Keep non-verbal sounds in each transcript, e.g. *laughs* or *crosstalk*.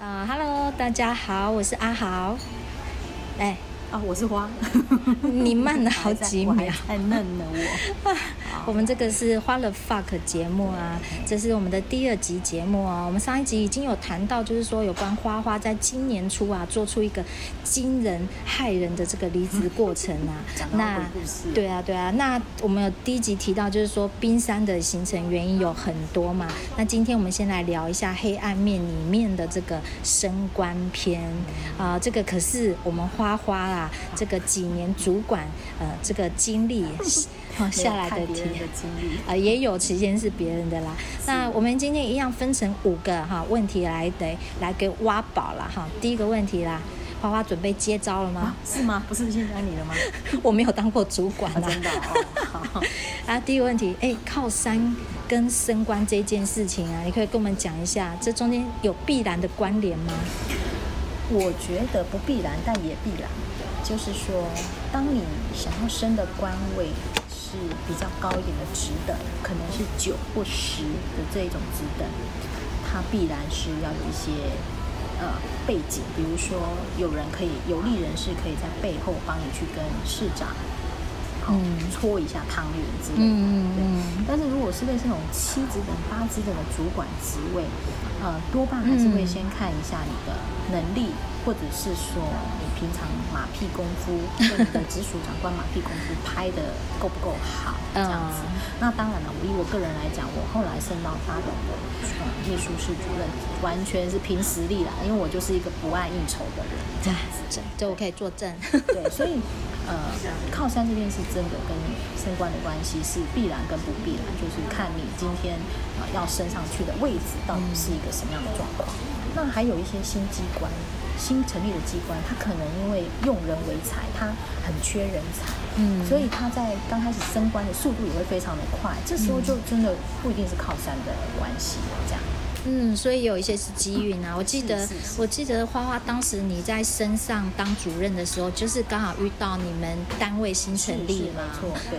啊、，Hello，大家好，我是阿豪。哎，啊，我是花。*laughs* 你慢了好几秒，太嫩了我。*laughs* 我们这个是花了 fuck 节目啊，这是我们的第二集节目啊。我们上一集已经有谈到，就是说有关花花在今年初啊，做出一个惊人骇人的这个离职过程啊。*laughs* 那对啊对啊，那我们有第一集提到，就是说冰山的形成原因有很多嘛。那今天我们先来聊一下黑暗面里面的这个升官篇啊，这个可是我们花花啊，这个几年主管呃这个经历。*laughs* 下来的题的经历啊，也有时间是别人的啦。那我们今天一样分成五个哈问题来得来给挖宝了哈。第一个问题啦，花花准备接招了吗？啊、是吗？不是现在你了吗？*laughs* 我没有当过主管啊，真的哦。好 *laughs* 啊，第一个问题，哎，靠山跟升官这件事情啊，你可以跟我们讲一下，这中间有必然的关联吗？我觉得不必然，但也必然。就是说，当你想要升的官位。是比较高一点的职等，可能是九或十的这一种职等，它必然是要有一些呃背景，比如说有人可以有利人士可以在背后帮你去跟市长，嗯，搓一下汤圆之类的，嗯对。但是如果是类似那种七职等、八职等的主管职位，呃，多半还是会先看一下你的能力。或者是说你平常马屁功夫，*laughs* 跟你的直属长官马屁功夫拍的够不够好，这样子。那当然了，我以我个人来讲，我后来升到八等的秘书室主任，完全是凭实力啦，因为我就是一个不爱应酬的人，这样子。这我可以作证。对，所以呃，靠山这件事真的跟升官的关系是必然跟不必然，就是看你今天啊、呃、要升上去的位置到底是一个什么样的状况。嗯、那还有一些新机关。新成立的机关，他可能因为用人为才，他很缺人才，嗯，所以他在刚开始升官的速度也会非常的快，这时候就真的不一定是靠山的关系，这样。嗯，所以有一些是机运啊。我记得，我记得花花当时你在身上当主任的时候，就是刚好遇到你们单位新成立嘛，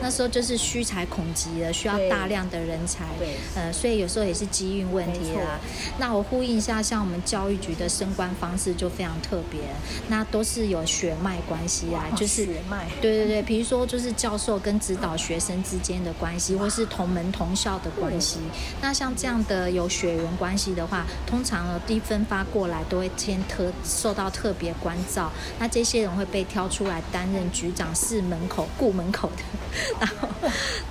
那时候就是虚才恐急了，需要大量的人才，对，呃，所以有时候也是机运问题啦。那我呼应一下，像我们教育局的升官方式就非常特别，那都是有血脉关系啊，就是血脉，对对对，比如说就是教授跟指导学生之间的关系，或是同门同校的关系。那像这样的有血缘关系。系的话，通常呢，第一分发过来都会先特受到特别关照。那这些人会被挑出来担任局长室门口顾门口的，然后，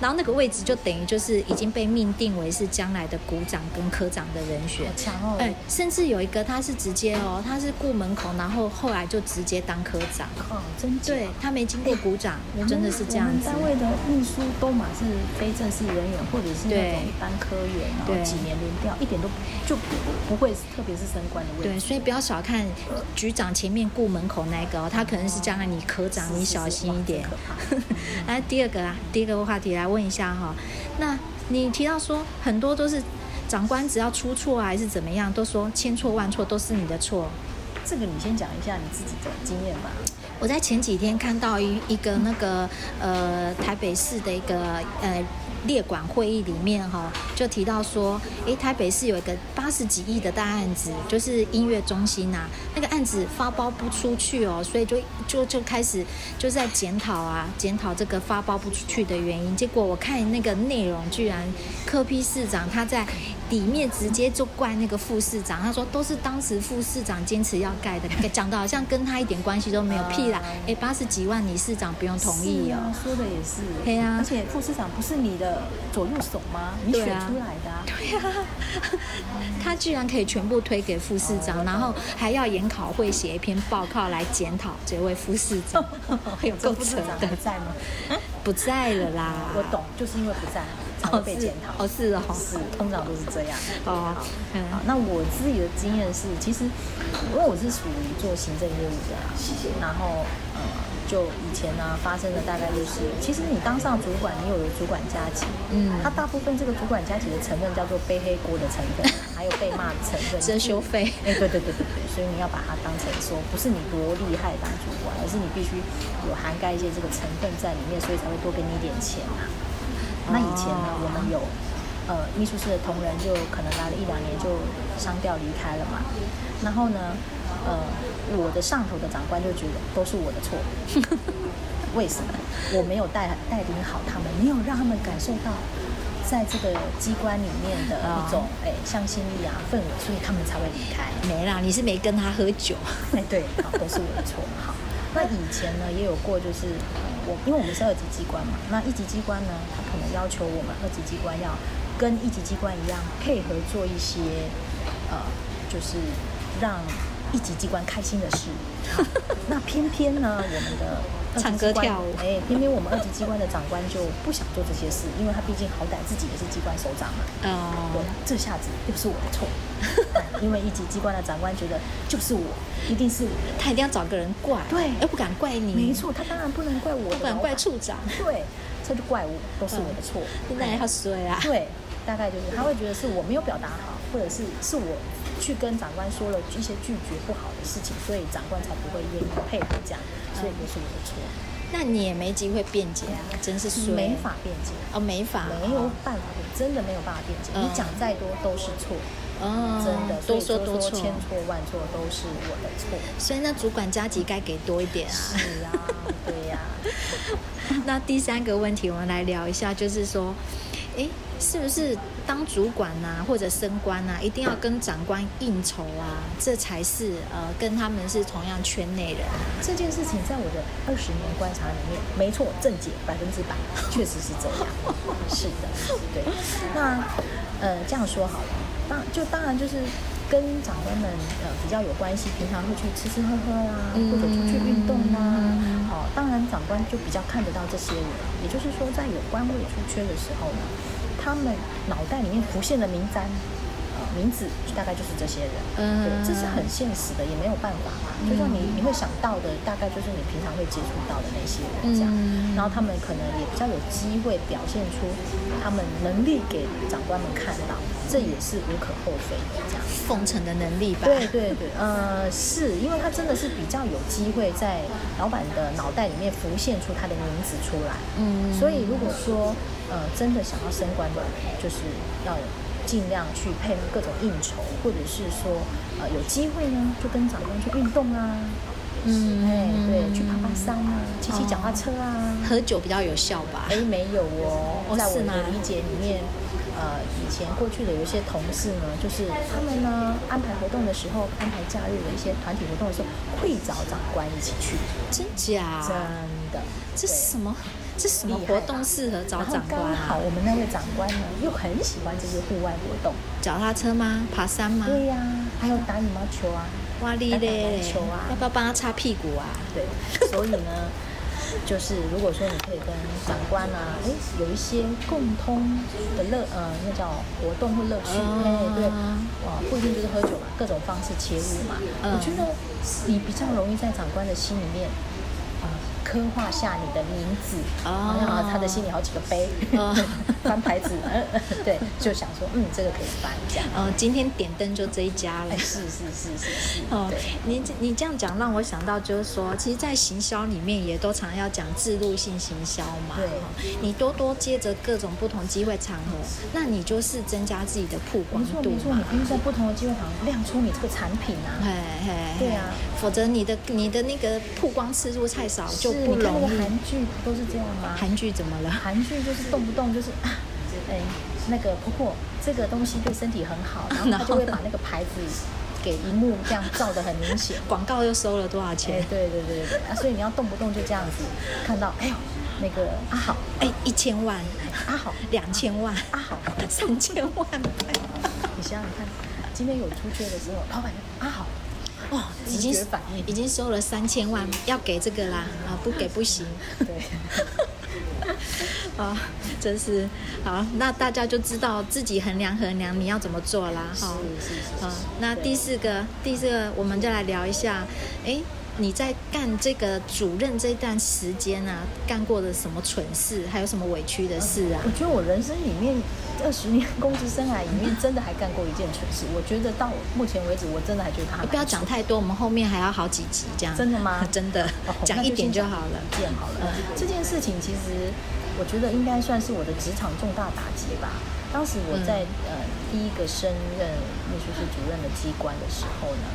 然后那个位置就等于就是已经被命定为是将来的股长跟科长的人选。强哦！哎，甚至有一个他是直接哦，他是顾门口，然后后来就直接当科长。哦，真对，他没经过股长，真的是这样子。单位的秘书都嘛是非正式人员，或者是那种一般科员，然后几年轮调，一点都不。就不不会，特别是升官的问题。对，所以不要小看局长前面顾门口那个哦，他可能是将来你科长，你小心一点。*laughs* 来第二个啊，第一个话题来问一下哈，那你提到说很多都是长官只要出错啊，还是怎么样，都说千错万错都是你的错。这个你先讲一下你自己的经验吧。我在前几天看到一一个那个呃台北市的一个呃。列管会议里面哈，就提到说，诶，台北市有一个八十几亿的大案子，就是音乐中心呐、啊，那个案子发包不出去哦，所以就就就开始就在检讨啊，检讨这个发包不出去的原因。结果我看那个内容，居然柯批市长他在里面直接就怪那个副市长，他说都是当时副市长坚持要盖的，讲的好像跟他一点关系都没有，屁啦！诶，八十几万你市长不用同意哦，说的也是，对啊，而且副市长不是你的。左右手吗？你选出来的啊？对呀、啊，*laughs* 他居然可以全部推给副市长，然后还要研考会写一篇报告来检讨这位副市长，有够扯的。在吗？*laughs* 不在了啦。我懂，就是因为不在才会被检讨。哦，是哦，是，通常都是这样。哦，嗯，好，那我自己的经验是，其实因为我是属于做行政业务的，然后呃。就以前呢，发生的大概就是，其实你当上主管，你有了主管加级，嗯，它大部分这个主管加级的成分叫做背黑锅的成分，还有被骂的成分，*laughs* 遮羞费。哎，对对对对对，所以你要把它当成说，不是你多厉害当主管，而是你必须有涵盖一些这个成分在里面，所以才会多给你一点钱啊。那以前呢，我们有呃，秘书室的同仁就可能来了一两年就商调离开了嘛。然后呢，呃，我的上头的长官就觉得都是我的错。*laughs* 为什么？我没有带带领好他们，没有让他们感受到在这个机关里面的一种哎向心力啊氛围，所以他们才会离开。没啦，你是没跟他喝酒。*laughs* 哎，对，好，都是我的错。好，那以前呢也有过，就是我因为我们是二级机关嘛，那一级机关呢，他可能要求我们二级机关要。跟一级机关一样，配合做一些，呃，就是让一级机关开心的事。*laughs* 那偏偏呢，我们的唱歌跳舞，哎，偏偏我们二级机关的长官就不想做这些事，因为他毕竟好歹自己也是机关首长嘛。哦。对，这下子又是我的错，*laughs* 因为一级机关的长官觉得就是我，一定是我，他一定要找个人怪，对，又不敢怪你。没错，他当然不能怪我，不敢怪处长，对，这就怪我，都是我的错。现在还要衰啊？对。大概就是他会觉得是我没有表达好，或者是是我去跟长官说了一些拒绝不好的事情，所以长官才不会愿意配合这样，所以也是我的错。那你也没机会辩解啊，真是说。没法辩解哦，没法，没有办法，真的没有办法辩解。你讲再多都是错，哦，真的，多说多错，千错万错都是我的错。所以那主管加级该给多一点啊。是啊，*laughs* 对呀。那第三个问题，我们来聊一下，就是说。哎，是不是当主管呐、啊，或者升官呐、啊，一定要跟长官应酬啊？这才是呃，跟他们是同样圈内人。这件事情在我的二十年观察里面，没错，正解百分之百，确实是这样。*laughs* 是的，对。那呃，这样说好了，当就当然就是跟长官们呃比较有关系，平常会去吃吃喝喝啦，或者出去运动啦。哦，当然长官就比较看得到这些人，也就是说，在有官位出缺的时候呢。他们脑袋里面浮现的名单，呃，名字大概就是这些人，嗯，对，这是很现实的，也没有办法嘛。就像你你会想到的，大概就是你平常会接触到的那些人这样，嗯，然后他们可能也比较有机会表现出他们能力给长官们看到，这也是无可厚非的这样。奉承的能力吧？对对对，呃，是因为他真的是比较有机会在老板的脑袋里面浮现出他的名字出来，嗯，所以如果说。呃，真的想要升官的，就是要尽量去配合各种应酬，或者是说，呃，有机会呢，就跟长官去运动啊，嗯，哎，对，去爬爬山啊，骑骑脚踏车啊，喝酒比较有效吧？哎，没有哦，在我的理解里面，呃，以前过去的有一些同事呢，就是他们呢安排活动的时候，安排假日的一些团体活动的时候，会找长官一起去，真假？真的，这是什么？这什么活动适合找长官啊？好，我们那位长官呢，又很喜欢这些户外活动，脚踏车吗？爬山吗？对呀、啊，还有打羽毛球啊，哇哩嘞，球啊，要不要帮他擦屁股啊？对，所以呢，就是如果说你可以跟长官啊，哎，有一些共通的乐，呃，那叫活动或乐趣，哎、嗯，对，啊，不一定就是喝酒嘛，各种方式切入嘛，嗯、我觉得你比较容易在长官的心里面。刻画下你的名字，好像他的心里好几个碑，*laughs* 翻牌子，对，就想说，嗯，这个可以翻这样。嗯，今天点灯就这一家了。是是是是是。哦，你你这样讲让我想到，就是说，其实，在行销里面也都常要讲置入性行销嘛。对。你多多接着各种不同机会场合，那你就是增加自己的曝光度。没错没错，你必须在不同的机会场合亮出你这个产品啊。嘿嘿。对啊，否则你的你的那个曝光次数太少就。不容易。韩剧都是这样吗？韩剧怎么了？韩剧就是动不动就是啊，*laughs* 哎，那个婆婆这个东西对身体很好，*laughs* 然后他就会把那个牌子给荧幕这样照的很明显，广告又收了多少钱？哎，对对对对啊，所以你要动不动就这样子看到，哎呦，那个阿好，哎，一千万，阿好，两千万，阿好，三千万，你想想看，今天有出缺的时候，老板阿好。哦，已经已经收了三千万，要给这个啦啊，不给不行。对，啊、*laughs* 哦，真是好，那大家就知道自己衡量衡量你要怎么做啦。好，是是是。好，那第四个，第四个，我们就来聊一下，哎。你在干这个主任这段时间啊，干过的什么蠢事，还有什么委屈的事啊？我觉得我人生里面二十年公职生涯里面，真的还干过一件蠢事。我觉得到目前为止，我真的还觉得他。不要讲太多，我们后面还要好几集这样。真的吗？真的，讲一点就好了。一件好了。这件事情其实，我觉得应该算是我的职场重大打击吧。当时我在、嗯、呃第一个升任秘书室主任的机关的时候呢，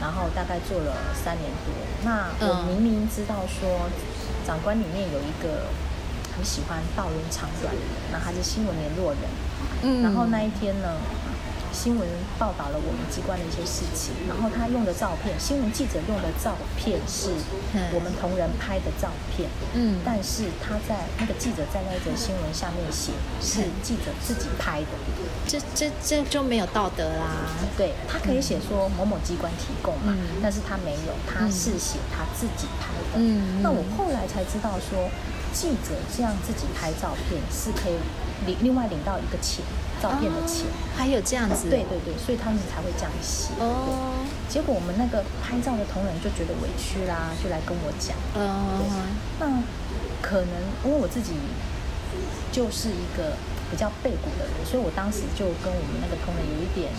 然后大概做了三年多。那我明明知道说，长官里面有一个很喜欢道人长短的人，那他是新闻联络人。嗯，然后那一天呢，新闻报道了我们机关的一些事情，然后他用的照片，新闻记者用的照片是我们同仁拍的照片，嗯，但是他在那个记者在那则新闻下面写是记者自己拍的，这这这就没有道德啦。对，他可以写说某某机关提供嘛，嗯，但是他没有，他是写他自己拍的。嗯，那我后来才知道说，记者这样自己拍照片是可以领另外领到一个钱。照片的钱、哦、还有这样子，对对对，所以他们才会这样写。哦，结果我们那个拍照的同仁就觉得委屈啦，就来跟我讲。哦，那可能因为我自己就是一个比较背骨的人，所以我当时就跟我们那个同仁有一点。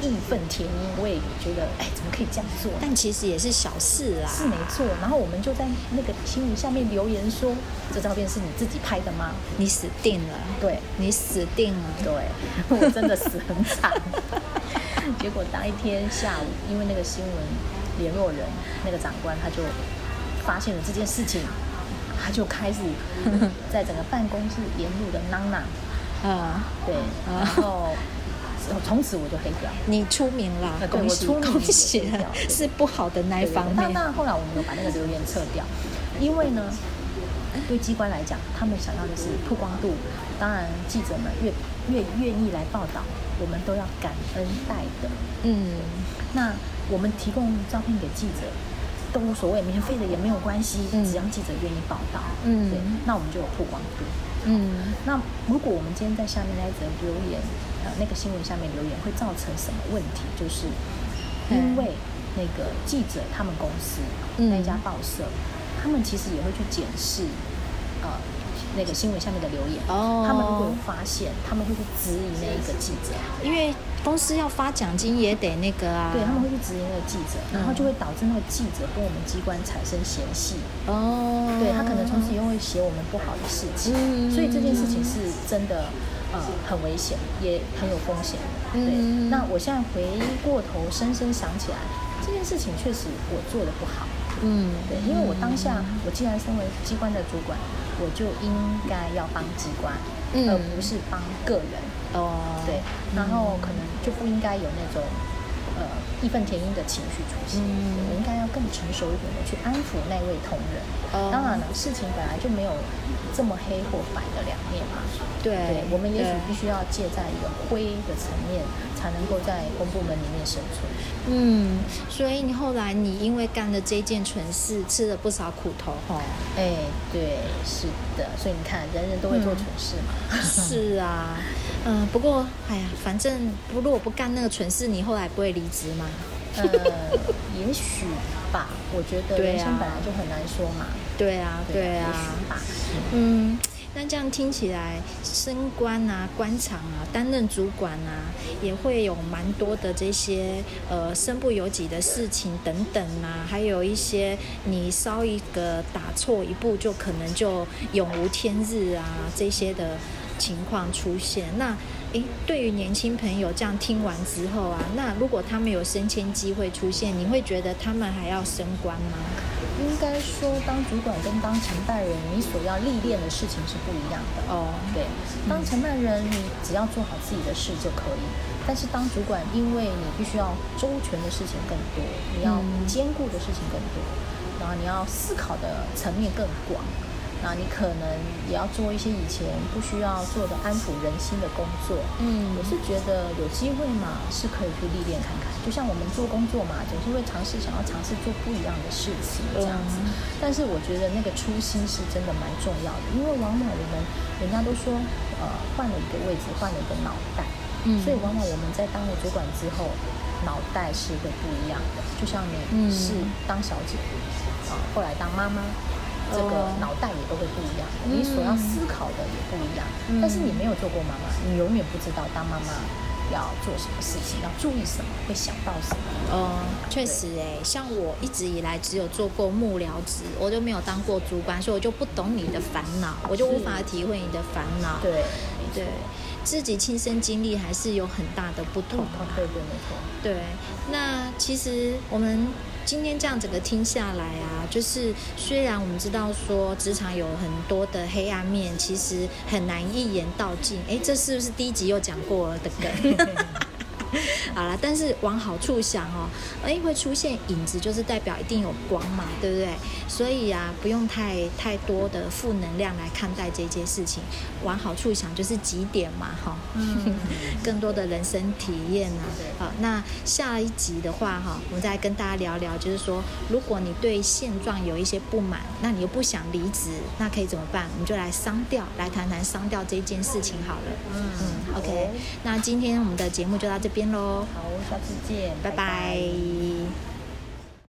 义愤填膺，我也觉得，哎，怎么可以这样做？但其实也是小事啦，是没错。然后我们就在那个新闻下面留言说：“这照片是你自己拍的吗？”你死定了，对，你死定了，对，我真的死很惨。结果当一天下午，因为那个新闻联络人那个长官他就发现了这件事情，他就开始在整个办公室沿路的嚷嚷，啊，*laughs* 对，然后。从此我就黑掉，你出名了，恭喜恭喜了，*laughs* 是不好的那一方面。那那后来我们有把那个留言撤掉，因为呢，对机关来讲，他们想要的是曝光度。当然，记者们越越愿意来报道，我们都要感恩戴德。嗯，那我们提供照片给记者都无所谓，免费的也没有关系，只要记者愿意报道。嗯，对，那我们就有曝光度。嗯，那如果我们今天在下面那一则留言。那个新闻下面留言会造成什么问题？就是因为那个记者他们公司那家报社，他们其实也会去检视呃那个新闻下面的留言。哦，他们如果有发现，他们会去质疑那一个记者，因为公司要发奖金也得那个啊。对，他们会去质疑那个记者，然后就会导致那个记者跟我们机关产生嫌隙。哦，对，他可能从此又会写我们不好的事情，所以这件事情是真的。呃，很危险，也很有风险。对，嗯、那我现在回过头，深深想起来，这件事情确实我做的不好。嗯，对，因为我当下，我既然身为机关的主管，我就应该要帮机关，嗯、而不是帮个人。哦，对，然后可能就不应该有那种。呃，义愤填膺的情绪出现，嗯、我应该要更成熟一点的去安抚那位同仁。嗯、当然了，事情本来就没有这么黑或白的两面嘛。对，对，我们也许必须要借在一个灰的层面，才能够在公部门里面生存。嗯，所以你后来你因为干了这件蠢事，吃了不少苦头哈。哎，对，是的。所以你看，人人都会做蠢事嘛。嗯、*laughs* 是啊。嗯，不过，哎呀，反正不，如果不干那个蠢事，你后来不会离职吗？呃，*laughs* 也许吧。我觉得人生本来就很难说嘛。对啊，对啊。嗯，那这样听起来，升官啊、官场啊、担任主管啊，也会有蛮多的这些呃身不由己的事情等等啊，还有一些你稍一个打错一步，就可能就永无天日啊这些的。情况出现，那诶，对于年轻朋友这样听完之后啊，那如果他们有升迁机会出现，你会觉得他们还要升官吗？应该说，当主管跟当承办人，你所要历练的事情是不一样的哦。对，当承办人，你只要做好自己的事就可以；但是当主管，因为你必须要周全的事情更多，你要兼顾的事情更多，然后你要思考的层面更广。那你可能也要做一些以前不需要做的安抚人心的工作。嗯，我是觉得有机会嘛，是可以去历练看看。就像我们做工作嘛，总是会尝试想要尝试做不一样的事情这样子。嗯，但是我觉得那个初心是真的蛮重要的，因为往往我们人家都说，呃，换了一个位置，换了一个脑袋。嗯，所以往往我们在当了主管之后，脑袋是会不一样的。就像你是当小姐，啊，后来当妈妈。这个脑袋也都会不一样，你所要思考的也不一样。嗯、但是你没有做过妈妈，你永远不知道当妈妈要做什么事情，要注意什么，会想到什么。嗯，确实诶，像我一直以来只有做过幕僚职，我就没有当过主管，所以我就不懂你的烦恼，我就无法体会你的烦恼。对，对。自己亲身经历还是有很大的不同。对对，没错。对，那其实我们今天这样整个听下来啊，就是虽然我们知道说职场有很多的黑暗面，其实很难一言道尽。哎，这是不是第一集又讲过了的梗？*laughs* *laughs* 好啦，但是往好处想哦，哎，会出现影子，就是代表一定有光嘛，对不对？所以啊，不用太太多的负能量来看待这件事情。往好处想，就是几点嘛，哈、嗯，*laughs* 更多的人生体验啊。好，那下一集的话，哈，我们再跟大家聊聊，就是说，如果你对现状有一些不满，那你又不想离职，那可以怎么办？我们就来商调，来谈谈商调这件事情好了。嗯嗯，OK。那今天我们的节目就到这边喽。好，下次见，拜拜。拜拜。